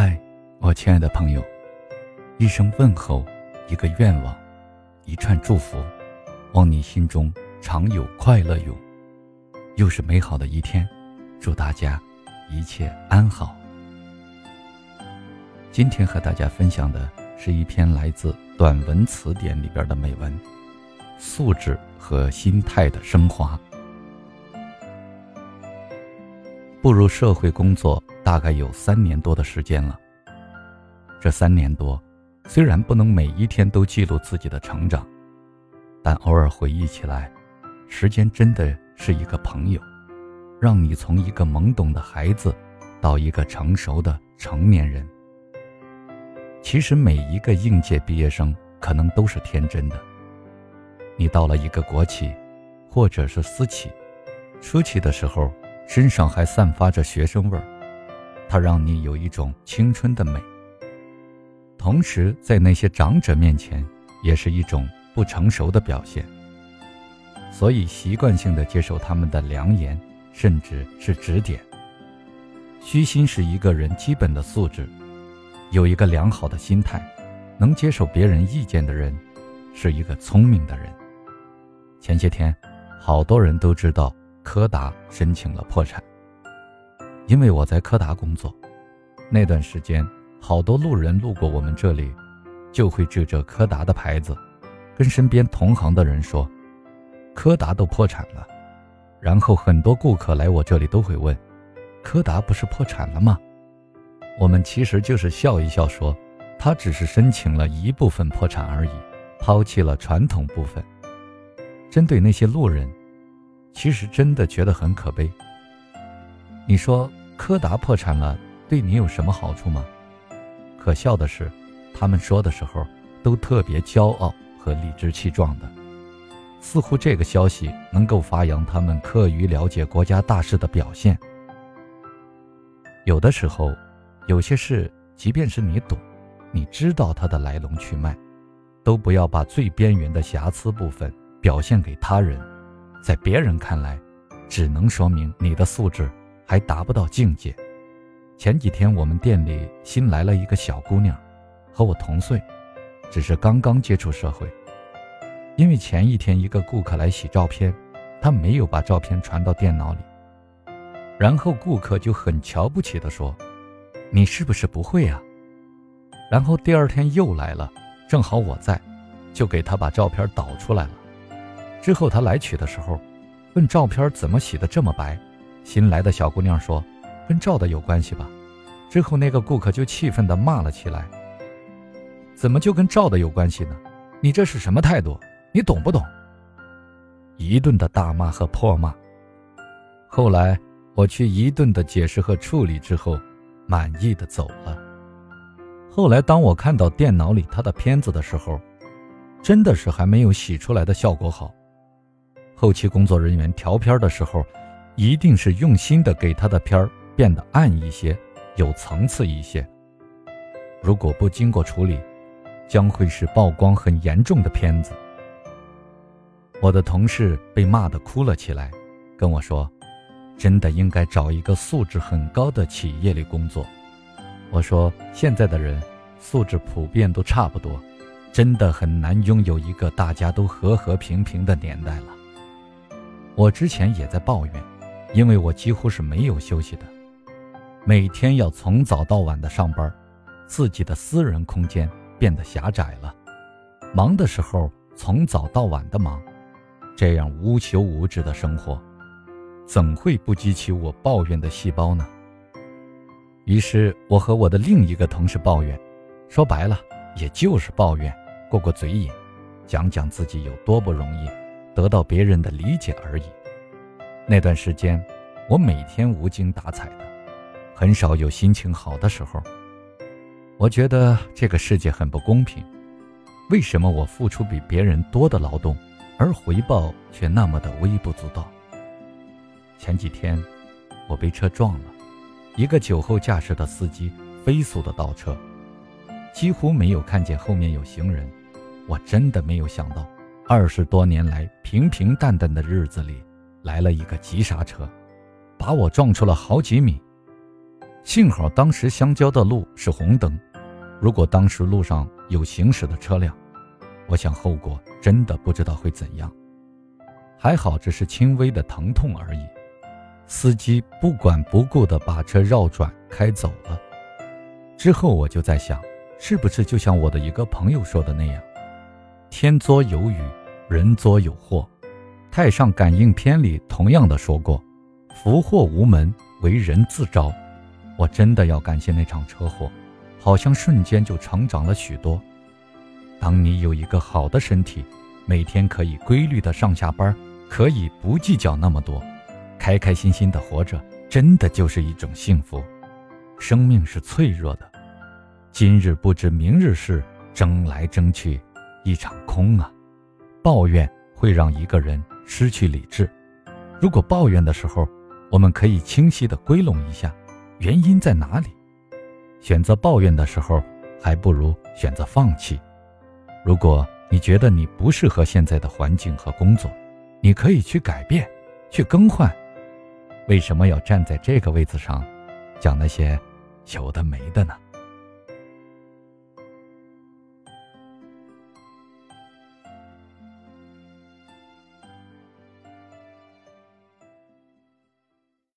嗨，我亲爱的朋友，一声问候，一个愿望，一串祝福，望你心中常有快乐涌。又是美好的一天，祝大家一切安好。今天和大家分享的是一篇来自短文词典里边的美文，素质和心态的升华。步入社会工作大概有三年多的时间了。这三年多，虽然不能每一天都记录自己的成长，但偶尔回忆起来，时间真的是一个朋友，让你从一个懵懂的孩子，到一个成熟的成年人。其实每一个应届毕业生可能都是天真的。你到了一个国企，或者是私企，初期的时候。身上还散发着学生味儿，它让你有一种青春的美。同时，在那些长者面前，也是一种不成熟的表现。所以，习惯性的接受他们的良言，甚至是指点。虚心是一个人基本的素质，有一个良好的心态，能接受别人意见的人，是一个聪明的人。前些天，好多人都知道。柯达申请了破产，因为我在柯达工作，那段时间好多路人路过我们这里，就会指着柯达的牌子，跟身边同行的人说：“柯达都破产了。”然后很多顾客来我这里都会问：“柯达不是破产了吗？”我们其实就是笑一笑说：“他只是申请了一部分破产而已，抛弃了传统部分。”针对那些路人。其实真的觉得很可悲。你说柯达破产了，对你有什么好处吗？可笑的是，他们说的时候都特别骄傲和理直气壮的，似乎这个消息能够发扬他们课余了解国家大事的表现。有的时候，有些事，即便是你懂，你知道它的来龙去脉，都不要把最边缘的瑕疵部分表现给他人。在别人看来，只能说明你的素质还达不到境界。前几天我们店里新来了一个小姑娘，和我同岁，只是刚刚接触社会。因为前一天一个顾客来洗照片，她没有把照片传到电脑里，然后顾客就很瞧不起的说：“你是不是不会啊？”然后第二天又来了，正好我在，就给她把照片导出来了。之后他来取的时候，问照片怎么洗的这么白。新来的小姑娘说：“跟照的有关系吧。”之后那个顾客就气愤地骂了起来：“怎么就跟照的有关系呢？你这是什么态度？你懂不懂？”一顿的大骂和破骂。后来我去一顿的解释和处理之后，满意的走了。后来当我看到电脑里他的片子的时候，真的是还没有洗出来的效果好。后期工作人员调片的时候，一定是用心的给他的片儿变得暗一些，有层次一些。如果不经过处理，将会是曝光很严重的片子。我的同事被骂得哭了起来，跟我说：“真的应该找一个素质很高的企业里工作。”我说：“现在的人素质普遍都差不多，真的很难拥有一个大家都和和平平的年代了。”我之前也在抱怨，因为我几乎是没有休息的，每天要从早到晚的上班，自己的私人空间变得狭窄了。忙的时候从早到晚的忙，这样无休无止的生活，怎会不激起我抱怨的细胞呢？于是我和我的另一个同事抱怨，说白了也就是抱怨，过过嘴瘾，讲讲自己有多不容易。得到别人的理解而已。那段时间，我每天无精打采的，很少有心情好的时候。我觉得这个世界很不公平，为什么我付出比别人多的劳动，而回报却那么的微不足道？前几天，我被车撞了，一个酒后驾驶的司机飞速的倒车，几乎没有看见后面有行人。我真的没有想到。二十多年来平平淡淡的日子里，来了一个急刹车，把我撞出了好几米。幸好当时相交的路是红灯，如果当时路上有行驶的车辆，我想后果真的不知道会怎样。还好只是轻微的疼痛而已，司机不管不顾的把车绕转开走了。之后我就在想，是不是就像我的一个朋友说的那样，天作有雨，人作有祸。太上感应篇里同样的说过，福祸无门，为人自招。我真的要感谢那场车祸，好像瞬间就成长了许多。当你有一个好的身体，每天可以规律的上下班，可以不计较那么多，开开心心的活着，真的就是一种幸福。生命是脆弱的，今日不知明日事，争来争去，一场空啊！抱怨会让一个人失去理智。如果抱怨的时候，我们可以清晰的归拢一下。原因在哪里？选择抱怨的时候，还不如选择放弃。如果你觉得你不适合现在的环境和工作，你可以去改变，去更换。为什么要站在这个位子上，讲那些有的没的呢？